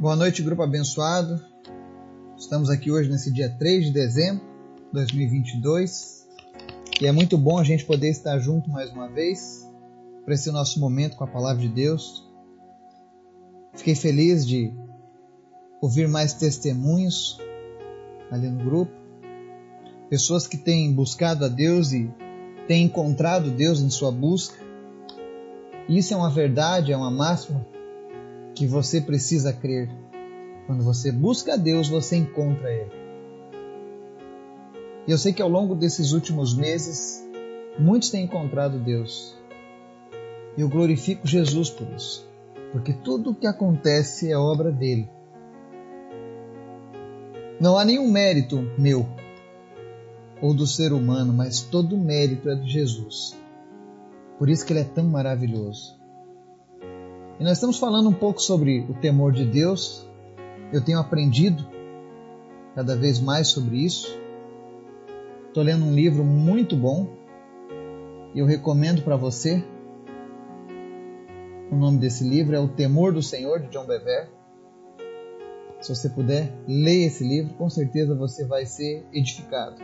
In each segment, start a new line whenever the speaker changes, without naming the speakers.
Boa noite, grupo abençoado. Estamos aqui hoje nesse dia 3 de dezembro de 2022 e é muito bom a gente poder estar junto mais uma vez para esse nosso momento com a palavra de Deus. Fiquei feliz de ouvir mais testemunhos ali no grupo, pessoas que têm buscado a Deus e têm encontrado Deus em sua busca. Isso é uma verdade, é uma máxima que você precisa crer. Quando você busca a Deus, você encontra Ele. E eu sei que ao longo desses últimos meses, muitos têm encontrado Deus. E eu glorifico Jesus por isso, porque tudo o que acontece é obra dele. Não há nenhum mérito meu ou do ser humano, mas todo mérito é de Jesus. Por isso que ele é tão maravilhoso. E nós estamos falando um pouco sobre o temor de Deus. Eu tenho aprendido cada vez mais sobre isso. Estou lendo um livro muito bom e eu recomendo para você. O nome desse livro é O Temor do Senhor, de John Bever. Se você puder, leia esse livro, com certeza você vai ser edificado.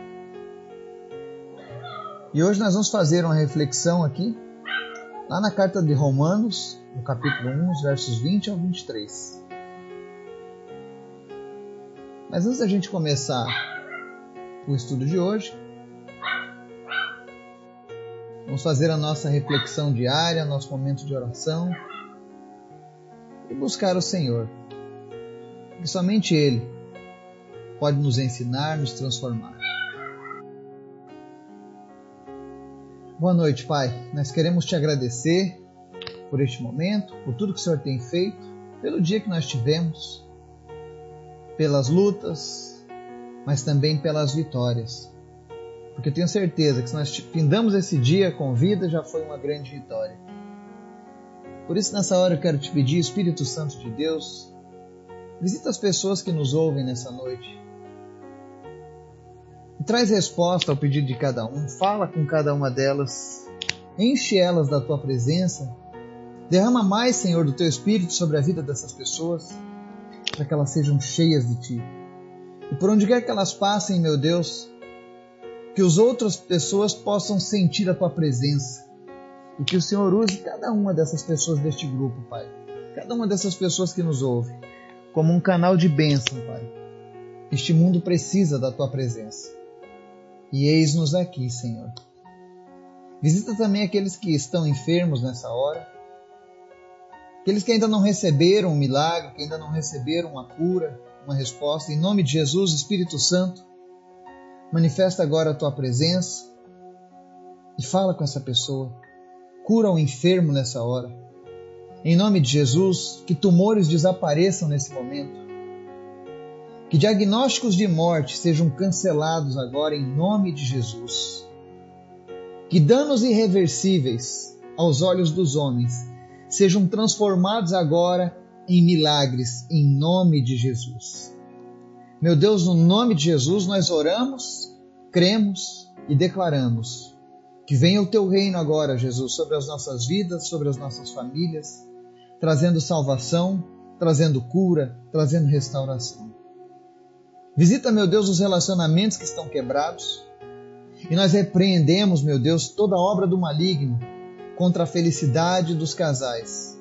E hoje nós vamos fazer uma reflexão aqui, lá na carta de Romanos, no capítulo 1, versos 20 ao 23. Mas antes da gente começar o estudo de hoje, vamos fazer a nossa reflexão diária, nosso momento de oração e buscar o Senhor. Que somente Ele pode nos ensinar, nos transformar. Boa noite, Pai. Nós queremos te agradecer por este momento, por tudo que o Senhor tem feito, pelo dia que nós tivemos, pelas lutas, mas também pelas vitórias. Porque eu tenho certeza que se nós findamos esse dia com vida, já foi uma grande vitória. Por isso, nessa hora, eu quero te pedir, Espírito Santo de Deus, visita as pessoas que nos ouvem nessa noite. Traz resposta ao pedido de cada um, fala com cada uma delas, enche elas da tua presença Derrama mais, Senhor, do teu espírito sobre a vida dessas pessoas, para que elas sejam cheias de ti. E por onde quer que elas passem, meu Deus, que as outras pessoas possam sentir a tua presença. E que o Senhor use cada uma dessas pessoas deste grupo, Pai. Cada uma dessas pessoas que nos ouve, como um canal de bênção, Pai. Este mundo precisa da tua presença. E eis-nos aqui, Senhor. Visita também aqueles que estão enfermos nessa hora Aqueles que ainda não receberam um milagre, que ainda não receberam uma cura, uma resposta, em nome de Jesus, Espírito Santo, manifesta agora a tua presença e fala com essa pessoa. Cura o enfermo nessa hora. Em nome de Jesus, que tumores desapareçam nesse momento. Que diagnósticos de morte sejam cancelados agora em nome de Jesus. Que danos irreversíveis aos olhos dos homens sejam transformados agora em milagres, em nome de Jesus. Meu Deus, no nome de Jesus, nós oramos, cremos e declaramos que venha o teu reino agora, Jesus, sobre as nossas vidas, sobre as nossas famílias, trazendo salvação, trazendo cura, trazendo restauração. Visita, meu Deus, os relacionamentos que estão quebrados. E nós repreendemos, meu Deus, toda obra do maligno contra a felicidade dos casais,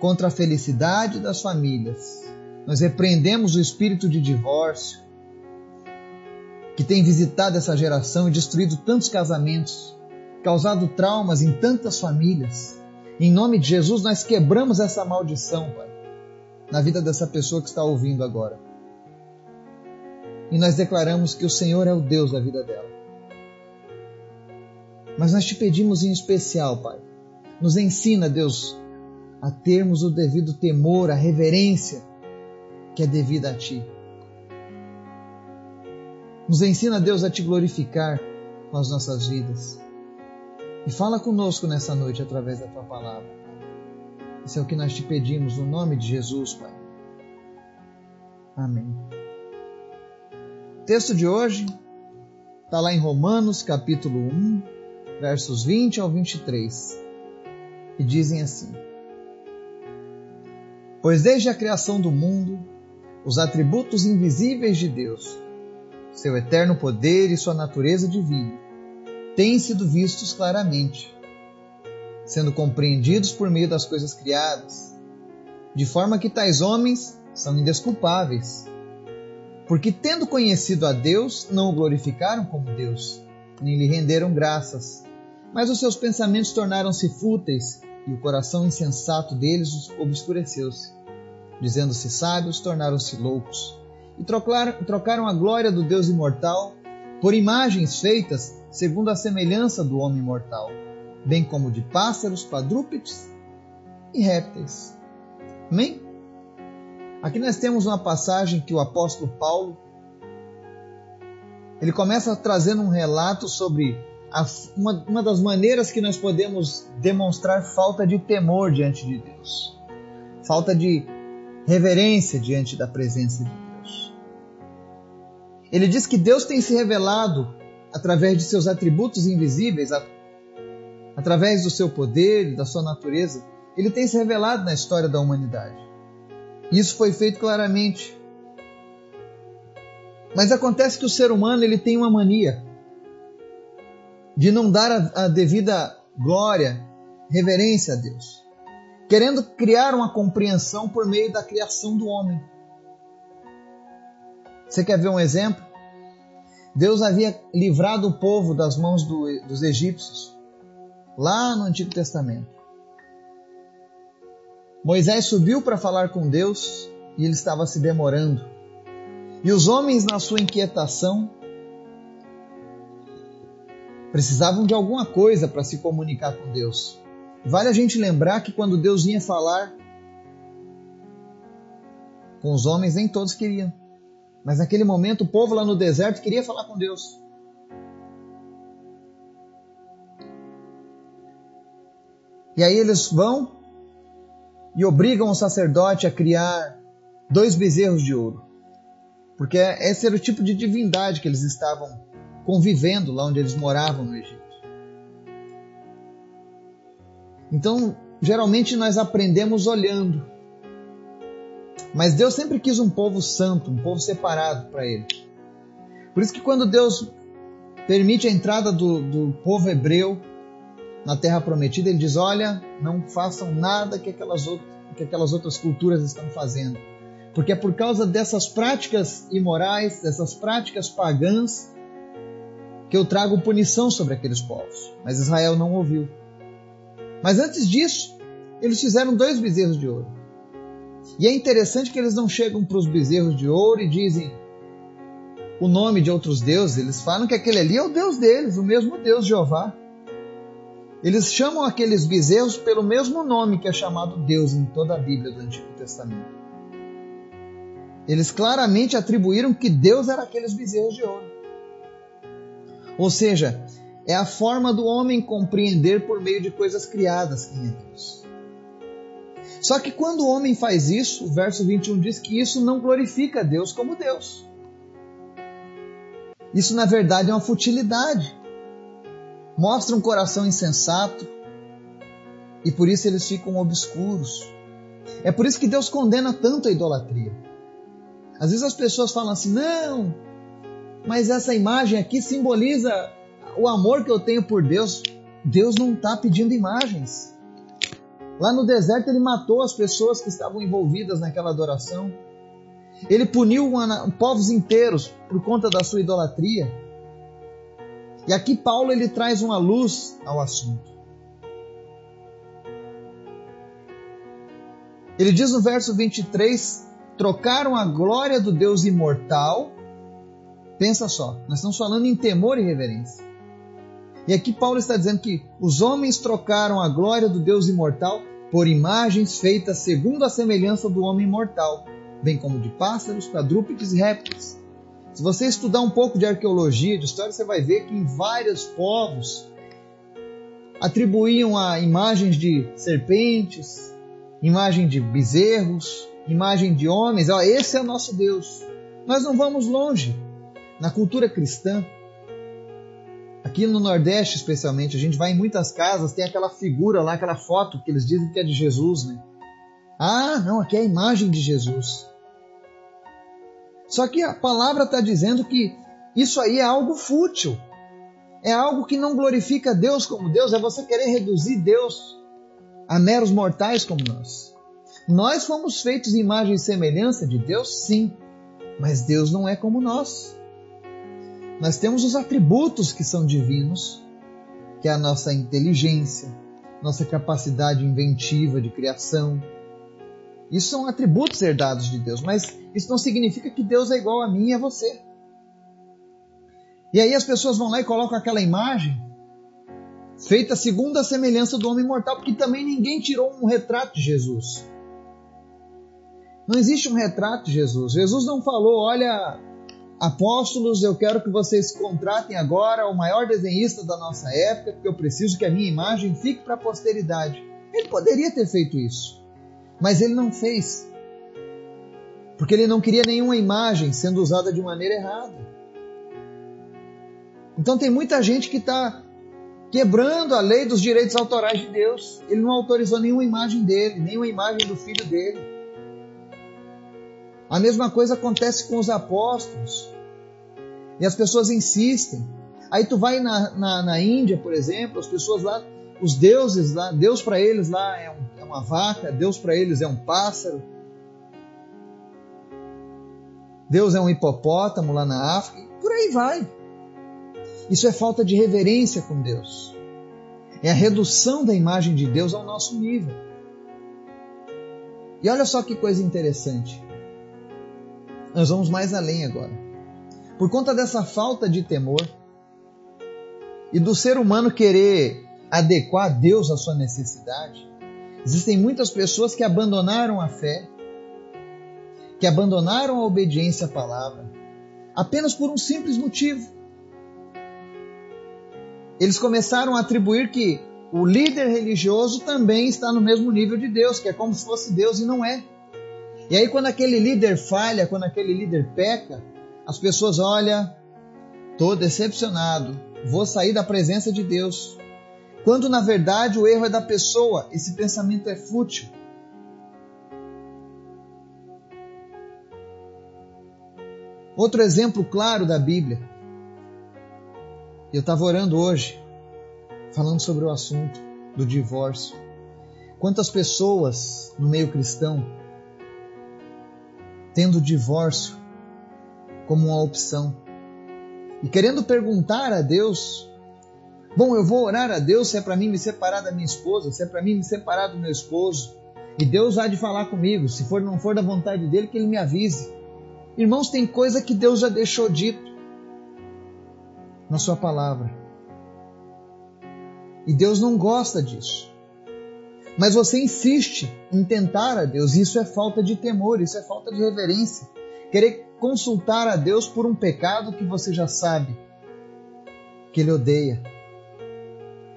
contra a felicidade das famílias. Nós repreendemos o espírito de divórcio que tem visitado essa geração e destruído tantos casamentos, causado traumas em tantas famílias. Em nome de Jesus, nós quebramos essa maldição, Pai, na vida dessa pessoa que está ouvindo agora. E nós declaramos que o Senhor é o Deus da vida dela. Mas nós te pedimos em especial, Pai, nos ensina, Deus, a termos o devido temor, a reverência que é devida a Ti. Nos ensina, Deus, a Te glorificar com as nossas vidas. E fala conosco nessa noite através da Tua palavra. Isso é o que nós te pedimos no nome de Jesus, Pai. Amém. Texto de hoje está lá em Romanos, capítulo 1, versos 20 ao 23, que dizem assim: Pois desde a criação do mundo, os atributos invisíveis de Deus, seu eterno poder e sua natureza divina, têm sido vistos claramente, sendo compreendidos por meio das coisas criadas, de forma que tais homens são indesculpáveis. Porque, tendo conhecido a Deus, não o glorificaram como Deus, nem lhe renderam graças, mas os seus pensamentos tornaram-se fúteis e o coração insensato deles obscureceu-se. Dizendo-se sábios, tornaram-se loucos e trocaram, a glória do Deus imortal por imagens feitas segundo a semelhança do homem mortal, bem como de pássaros, quadrúpedes e répteis. Amém? Aqui nós temos uma passagem que o apóstolo Paulo ele começa trazendo um relato sobre a, uma, uma das maneiras que nós podemos demonstrar falta de temor diante de Deus, falta de reverência diante da presença de Deus. Ele diz que Deus tem se revelado através de seus atributos invisíveis, através do seu poder da sua natureza. Ele tem se revelado na história da humanidade. Isso foi feito claramente. Mas acontece que o ser humano ele tem uma mania de não dar a, a devida glória, reverência a Deus, querendo criar uma compreensão por meio da criação do homem. Você quer ver um exemplo? Deus havia livrado o povo das mãos do, dos egípcios, lá no Antigo Testamento. Moisés subiu para falar com Deus e ele estava se demorando. E os homens, na sua inquietação, precisavam de alguma coisa para se comunicar com Deus. Vale a gente lembrar que quando Deus vinha falar com os homens, nem todos queriam. Mas naquele momento o povo lá no deserto queria falar com Deus. E aí eles vão e obrigam o sacerdote a criar dois bezerros de ouro. Porque esse era o tipo de divindade que eles estavam convivendo lá onde eles moravam no Egito. Então, geralmente nós aprendemos olhando. Mas Deus sempre quis um povo santo, um povo separado para Ele. Por isso que quando Deus permite a entrada do, do povo hebreu na terra prometida, Ele diz: Olha, não façam nada que aquelas, outras, que aquelas outras culturas estão fazendo. Porque é por causa dessas práticas imorais, dessas práticas pagãs, que eu trago punição sobre aqueles povos. Mas Israel não ouviu. Mas antes disso, eles fizeram dois bezerros de ouro. E é interessante que eles não chegam para os bezerros de ouro e dizem o nome de outros deuses. Eles falam que aquele ali é o Deus deles, o mesmo Deus Jeová. Eles chamam aqueles bezerros pelo mesmo nome que é chamado Deus em toda a Bíblia do Antigo Testamento. Eles claramente atribuíram que Deus era aqueles bezerros de ouro. Ou seja, é a forma do homem compreender por meio de coisas criadas quem é Deus. Só que quando o homem faz isso, o verso 21 diz que isso não glorifica Deus como Deus. Isso na verdade é uma futilidade. Mostra um coração insensato e por isso eles ficam obscuros. É por isso que Deus condena tanto a idolatria. Às vezes as pessoas falam assim: não, mas essa imagem aqui simboliza o amor que eu tenho por Deus. Deus não está pedindo imagens. Lá no deserto, ele matou as pessoas que estavam envolvidas naquela adoração. Ele puniu povos inteiros por conta da sua idolatria. E aqui Paulo ele traz uma luz ao assunto. Ele diz no verso 23: trocaram a glória do Deus imortal Pensa só, nós estamos falando em temor e reverência. E aqui Paulo está dizendo que os homens trocaram a glória do Deus imortal por imagens feitas segundo a semelhança do homem mortal, bem como de pássaros, quadrúpedes e répteis. Se você estudar um pouco de arqueologia, de história, você vai ver que em vários povos atribuíam a imagens de serpentes, imagem de bezerros, imagem de homens. Ó, esse é nosso Deus. Nós não vamos longe. Na cultura cristã, aqui no Nordeste especialmente, a gente vai em muitas casas, tem aquela figura lá, aquela foto que eles dizem que é de Jesus, né? Ah, não, aqui é a imagem de Jesus. Só que a palavra está dizendo que isso aí é algo fútil. É algo que não glorifica Deus como Deus, é você querer reduzir Deus a meros mortais como nós. Nós fomos feitos em imagem e semelhança de Deus, sim, mas Deus não é como nós. Nós temos os atributos que são divinos, que é a nossa inteligência, nossa capacidade inventiva de criação. Isso são atributos herdados de Deus, mas isso não significa que Deus é igual a mim e a você. E aí as pessoas vão lá e colocam aquela imagem feita segundo a semelhança do homem mortal, porque também ninguém tirou um retrato de Jesus. Não existe um retrato de Jesus. Jesus não falou, olha, apóstolos, eu quero que vocês contratem agora o maior desenhista da nossa época, porque eu preciso que a minha imagem fique para a posteridade. Ele poderia ter feito isso, mas ele não fez. Porque ele não queria nenhuma imagem sendo usada de maneira errada. Então tem muita gente que está quebrando a lei dos direitos autorais de Deus. Ele não autorizou nenhuma imagem dele, nenhuma imagem do filho dele. A mesma coisa acontece com os apóstolos. E as pessoas insistem. Aí tu vai na, na, na Índia, por exemplo, as pessoas lá, os deuses lá, Deus para eles lá é, um, é uma vaca, Deus para eles é um pássaro. Deus é um hipopótamo lá na África, por aí vai. Isso é falta de reverência com Deus. É a redução da imagem de Deus ao nosso nível. E olha só que coisa interessante. Nós vamos mais além agora. Por conta dessa falta de temor e do ser humano querer adequar Deus à sua necessidade, existem muitas pessoas que abandonaram a fé, que abandonaram a obediência à palavra, apenas por um simples motivo eles começaram a atribuir que o líder religioso também está no mesmo nível de Deus, que é como se fosse Deus e não é. E aí, quando aquele líder falha, quando aquele líder peca, as pessoas olham, estou decepcionado, vou sair da presença de Deus. Quando na verdade o erro é da pessoa, esse pensamento é fútil. Outro exemplo claro da Bíblia eu estava orando hoje, falando sobre o assunto do divórcio. Quantas pessoas no meio cristão tendo o divórcio como uma opção e querendo perguntar a Deus: bom, eu vou orar a Deus se é para mim me separar da minha esposa, se é para mim me separar do meu esposo, e Deus há de falar comigo. Se for não for da vontade dele, que ele me avise. Irmãos, tem coisa que Deus já deixou dito na Sua palavra. E Deus não gosta disso. Mas você insiste em tentar a Deus, isso é falta de temor, isso é falta de reverência. Querer consultar a Deus por um pecado que você já sabe que Ele odeia.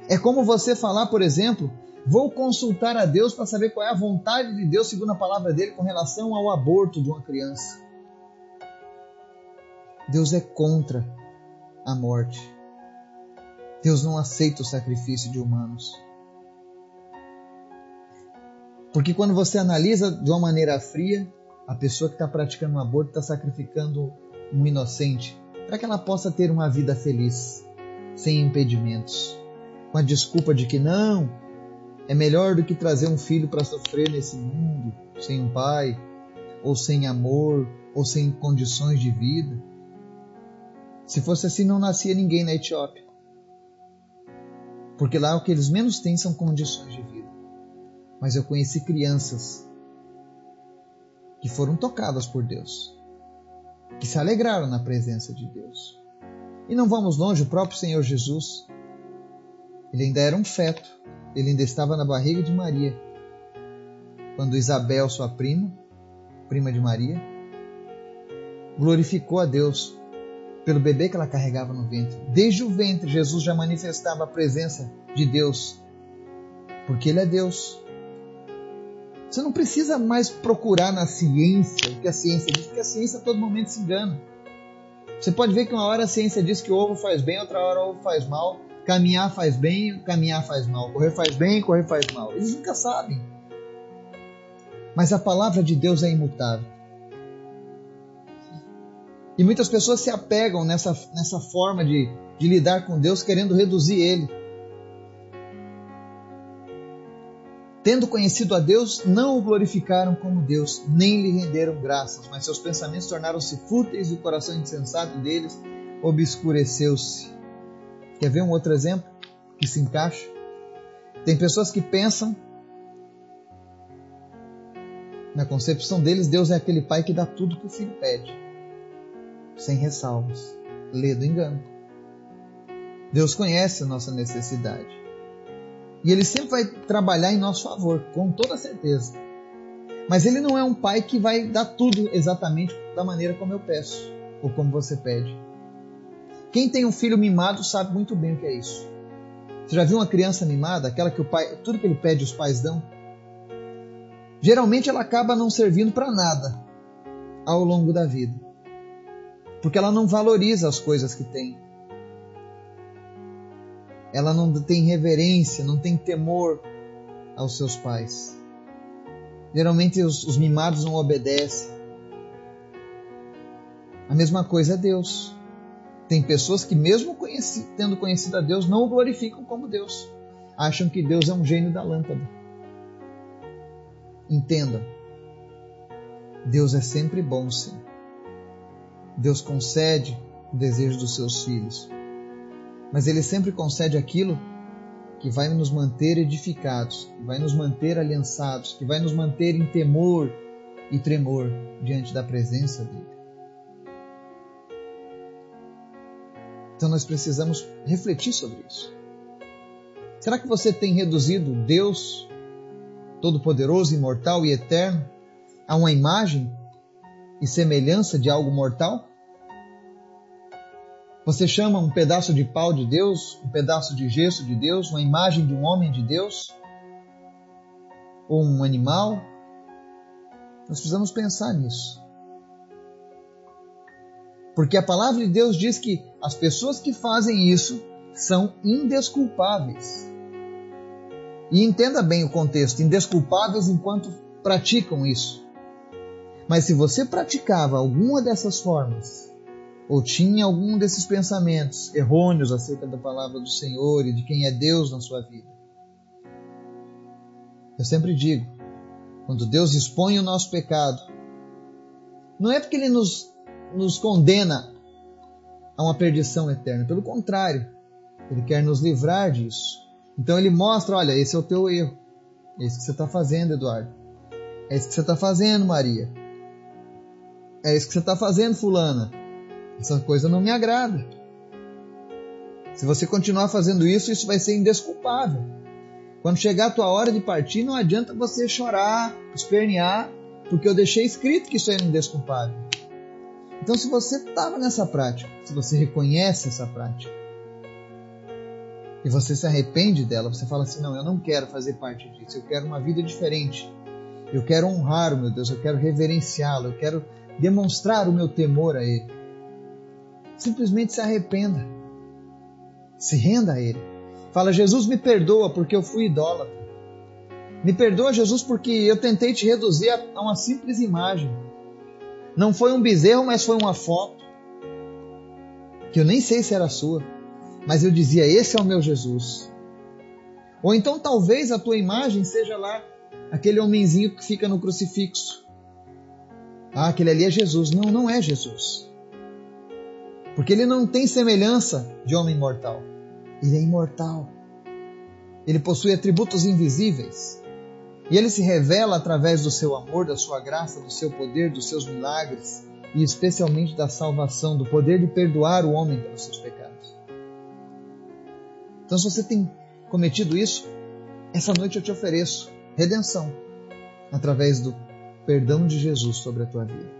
É como você falar, por exemplo, vou consultar a Deus para saber qual é a vontade de Deus, segundo a palavra dele, com relação ao aborto de uma criança. Deus é contra a morte. Deus não aceita o sacrifício de humanos. Porque quando você analisa de uma maneira fria, a pessoa que está praticando um aborto está sacrificando um inocente para que ela possa ter uma vida feliz, sem impedimentos, com a desculpa de que não, é melhor do que trazer um filho para sofrer nesse mundo, sem um pai, ou sem amor, ou sem condições de vida. Se fosse assim, não nascia ninguém na Etiópia. Porque lá o que eles menos têm são condições de vida. Mas eu conheci crianças que foram tocadas por Deus, que se alegraram na presença de Deus. E não vamos longe, o próprio Senhor Jesus, ele ainda era um feto, ele ainda estava na barriga de Maria, quando Isabel, sua prima, prima de Maria, glorificou a Deus pelo bebê que ela carregava no ventre. Desde o ventre, Jesus já manifestava a presença de Deus, porque Ele é Deus. Você não precisa mais procurar na ciência o que a ciência diz, porque a ciência a todo momento se engana. Você pode ver que uma hora a ciência diz que o ovo faz bem, outra hora o ovo faz mal. Caminhar faz bem, caminhar faz mal. Correr faz bem, correr faz mal. Eles nunca sabem. Mas a palavra de Deus é imutável. E muitas pessoas se apegam nessa, nessa forma de, de lidar com Deus, querendo reduzir Ele. Tendo conhecido a Deus, não o glorificaram como Deus, nem lhe renderam graças, mas seus pensamentos tornaram-se fúteis e o coração insensato deles obscureceu-se. Quer ver um outro exemplo que se encaixa? Tem pessoas que pensam, na concepção deles, Deus é aquele pai que dá tudo que o filho pede, sem ressalvas. Lê do engano. Deus conhece a nossa necessidade. E Ele sempre vai trabalhar em nosso favor, com toda certeza. Mas Ele não é um pai que vai dar tudo exatamente da maneira como eu peço, ou como você pede. Quem tem um filho mimado sabe muito bem o que é isso. Você já viu uma criança mimada, aquela que o pai, tudo que ele pede os pais dão? Geralmente ela acaba não servindo para nada ao longo da vida. Porque ela não valoriza as coisas que tem. Ela não tem reverência, não tem temor aos seus pais. Geralmente os, os mimados não obedecem. A mesma coisa é Deus. Tem pessoas que, mesmo conheci, tendo conhecido a Deus, não o glorificam como Deus. Acham que Deus é um gênio da lâmpada. Entenda, Deus é sempre bom, sim. Deus concede o desejo dos seus filhos. Mas Ele sempre concede aquilo que vai nos manter edificados, que vai nos manter aliançados, que vai nos manter em temor e tremor diante da presença dEle. Então nós precisamos refletir sobre isso. Será que você tem reduzido Deus, Todo-Poderoso, Imortal e Eterno, a uma imagem e semelhança de algo mortal? Você chama um pedaço de pau de Deus, um pedaço de gesso de Deus, uma imagem de um homem de Deus? Ou um animal? Nós precisamos pensar nisso. Porque a palavra de Deus diz que as pessoas que fazem isso são indesculpáveis. E entenda bem o contexto: indesculpáveis enquanto praticam isso. Mas se você praticava alguma dessas formas, ou tinha algum desses pensamentos errôneos acerca da palavra do Senhor e de quem é Deus na sua vida, eu sempre digo: quando Deus expõe o nosso pecado, não é porque Ele nos nos condena a uma perdição eterna. Pelo contrário, ele quer nos livrar disso. Então ele mostra: olha, esse é o teu erro. É isso que você está fazendo, Eduardo. É isso que você está fazendo, Maria. É isso que você está fazendo, Fulana. Essa coisa não me agrada. Se você continuar fazendo isso, isso vai ser indesculpável. Quando chegar a tua hora de partir, não adianta você chorar, espernear, porque eu deixei escrito que isso era indesculpável. Então, se você estava nessa prática, se você reconhece essa prática, e você se arrepende dela, você fala assim: não, eu não quero fazer parte disso, eu quero uma vida diferente. Eu quero honrar o meu Deus, eu quero reverenciá-lo, eu quero demonstrar o meu temor a Ele. Simplesmente se arrependa. Se renda a Ele. Fala, Jesus me perdoa porque eu fui idólatra. Me perdoa, Jesus, porque eu tentei te reduzir a uma simples imagem. Não foi um bezerro, mas foi uma foto. Que eu nem sei se era sua. Mas eu dizia: Esse é o meu Jesus. Ou então talvez a tua imagem seja lá aquele homenzinho que fica no crucifixo. Ah, aquele ali é Jesus. Não, não é Jesus. Porque ele não tem semelhança de homem mortal. Ele é imortal. Ele possui atributos invisíveis. E ele se revela através do seu amor, da sua graça, do seu poder, dos seus milagres e especialmente da salvação, do poder de perdoar o homem pelos seus pecados. Então, se você tem cometido isso, essa noite eu te ofereço redenção através do perdão de Jesus sobre a tua vida.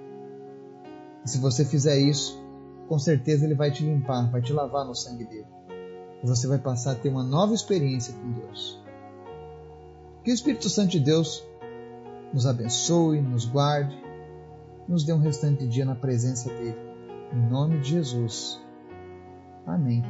E se você fizer isso, com certeza ele vai te limpar, vai te lavar no sangue dele. E você vai passar a ter uma nova experiência com Deus. Que o Espírito Santo de Deus nos abençoe, nos guarde, nos dê um restante dia na presença dele. Em nome de Jesus. Amém.